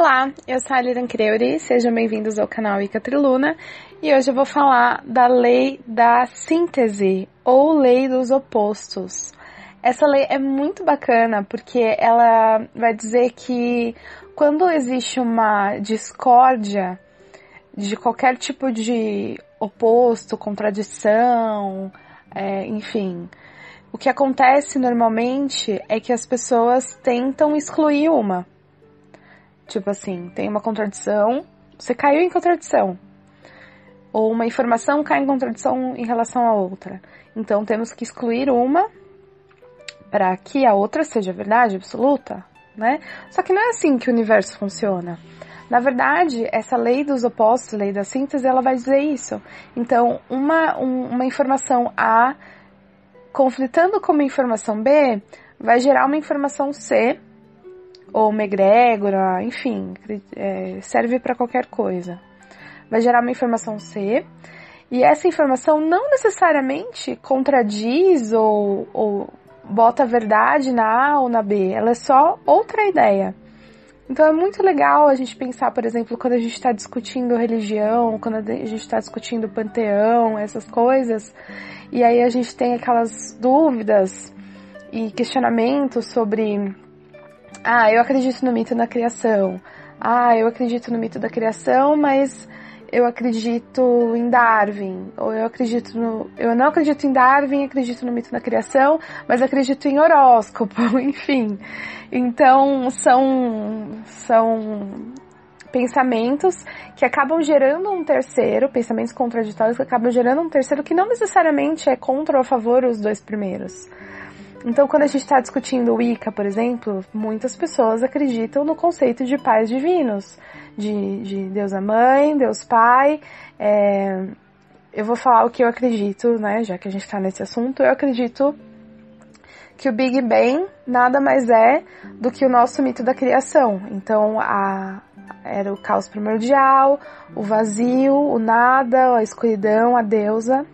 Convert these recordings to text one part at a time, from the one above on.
Olá, eu sou a Liran Creuri, sejam bem-vindos ao canal Ica Triluna e hoje eu vou falar da lei da síntese ou lei dos opostos. Essa lei é muito bacana porque ela vai dizer que quando existe uma discórdia de qualquer tipo de oposto, contradição, é, enfim, o que acontece normalmente é que as pessoas tentam excluir uma. Tipo assim, tem uma contradição, você caiu em contradição. Ou uma informação cai em contradição em relação à outra. Então temos que excluir uma para que a outra seja verdade absoluta, né? Só que não é assim que o universo funciona. Na verdade, essa lei dos opostos, lei da síntese, ela vai dizer isso. Então, uma, um, uma informação A conflitando com uma informação B vai gerar uma informação C ou uma egrégora, enfim, é, serve para qualquer coisa. Vai gerar uma informação C e essa informação não necessariamente contradiz ou, ou bota a verdade na A ou na B, ela é só outra ideia. Então é muito legal a gente pensar, por exemplo, quando a gente está discutindo religião, quando a gente está discutindo panteão, essas coisas, e aí a gente tem aquelas dúvidas e questionamentos sobre ah, eu acredito no mito da criação. Ah, eu acredito no mito da criação, mas eu acredito em Darwin, ou eu acredito no, eu não acredito em Darwin, acredito no mito da criação, mas acredito em horóscopo, enfim. Então, são são pensamentos que acabam gerando um terceiro, pensamentos contraditórios que acabam gerando um terceiro que não necessariamente é contra ou a favor os dois primeiros. Então, quando a gente está discutindo o Wicca, por exemplo, muitas pessoas acreditam no conceito de pais divinos, de, de Deus a Mãe, Deus Pai. É, eu vou falar o que eu acredito, né? Já que a gente está nesse assunto, eu acredito que o Big Bang nada mais é do que o nosso mito da criação. Então, a, era o caos primordial, o vazio, o nada, a escuridão, a deusa.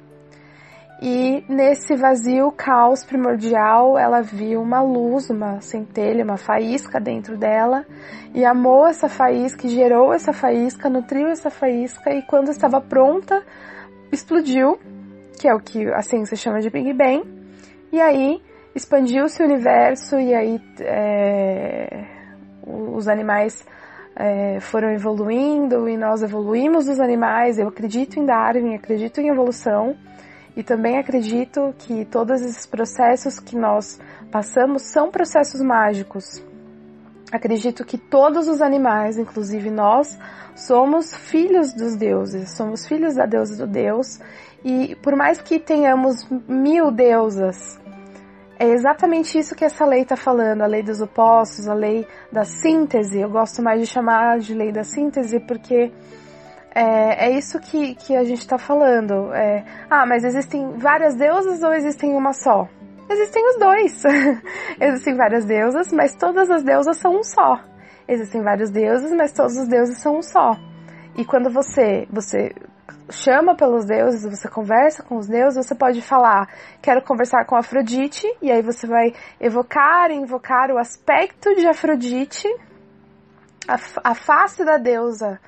E nesse vazio, caos primordial, ela viu uma luz, uma centelha, uma faísca dentro dela e amou essa faísca, gerou essa faísca, nutriu essa faísca e quando estava pronta, explodiu, que é o que a ciência chama de Big Bang. E aí expandiu-se o universo e aí é, os animais é, foram evoluindo e nós evoluímos os animais. Eu acredito em Darwin, acredito em evolução. E também acredito que todos esses processos que nós passamos são processos mágicos. Acredito que todos os animais, inclusive nós, somos filhos dos deuses, somos filhos da deusa do Deus, e por mais que tenhamos mil deusas, é exatamente isso que essa lei está falando, a lei dos opostos, a lei da síntese. Eu gosto mais de chamar de lei da síntese porque é, é isso que, que a gente está falando. É, ah, mas existem várias deusas ou existem uma só? Existem os dois. existem várias deusas, mas todas as deusas são um só. Existem vários deuses, mas todos os deuses são um só. E quando você você chama pelos deuses, você conversa com os deuses, você pode falar, quero conversar com Afrodite, e aí você vai evocar e invocar o aspecto de Afrodite, a, a face da deusa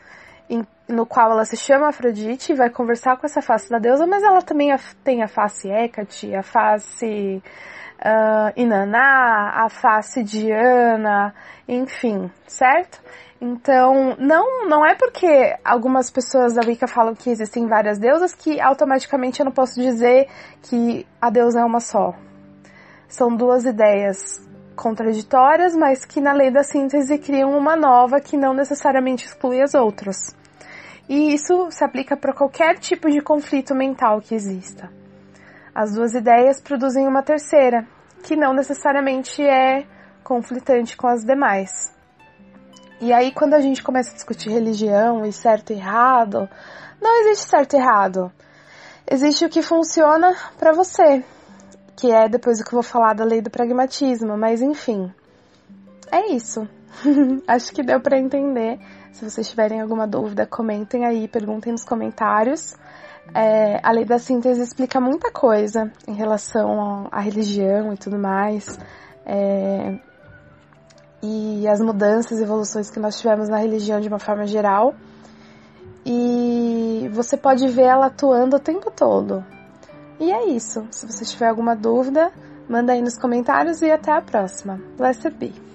em, no qual ela se chama Afrodite e vai conversar com essa face da deusa, mas ela também tem a face Hecate, a face uh, Inaná, a face Diana, enfim, certo? Então, não, não é porque algumas pessoas da Wicca falam que existem várias deusas que automaticamente eu não posso dizer que a deusa é uma só. São duas ideias contraditórias, mas que na lei da síntese criam uma nova que não necessariamente exclui as outras. E isso se aplica para qualquer tipo de conflito mental que exista. As duas ideias produzem uma terceira, que não necessariamente é conflitante com as demais. E aí, quando a gente começa a discutir religião e certo e errado, não existe certo e errado. Existe o que funciona para você, que é depois o que eu vou falar da lei do pragmatismo, mas enfim. É isso. Acho que deu para entender. Se vocês tiverem alguma dúvida, comentem aí, perguntem nos comentários. É, a lei da síntese explica muita coisa em relação à religião e tudo mais. É, e as mudanças e evoluções que nós tivemos na religião de uma forma geral. E você pode ver ela atuando o tempo todo. E é isso. Se você tiver alguma dúvida, manda aí nos comentários e até a próxima. Blessed be.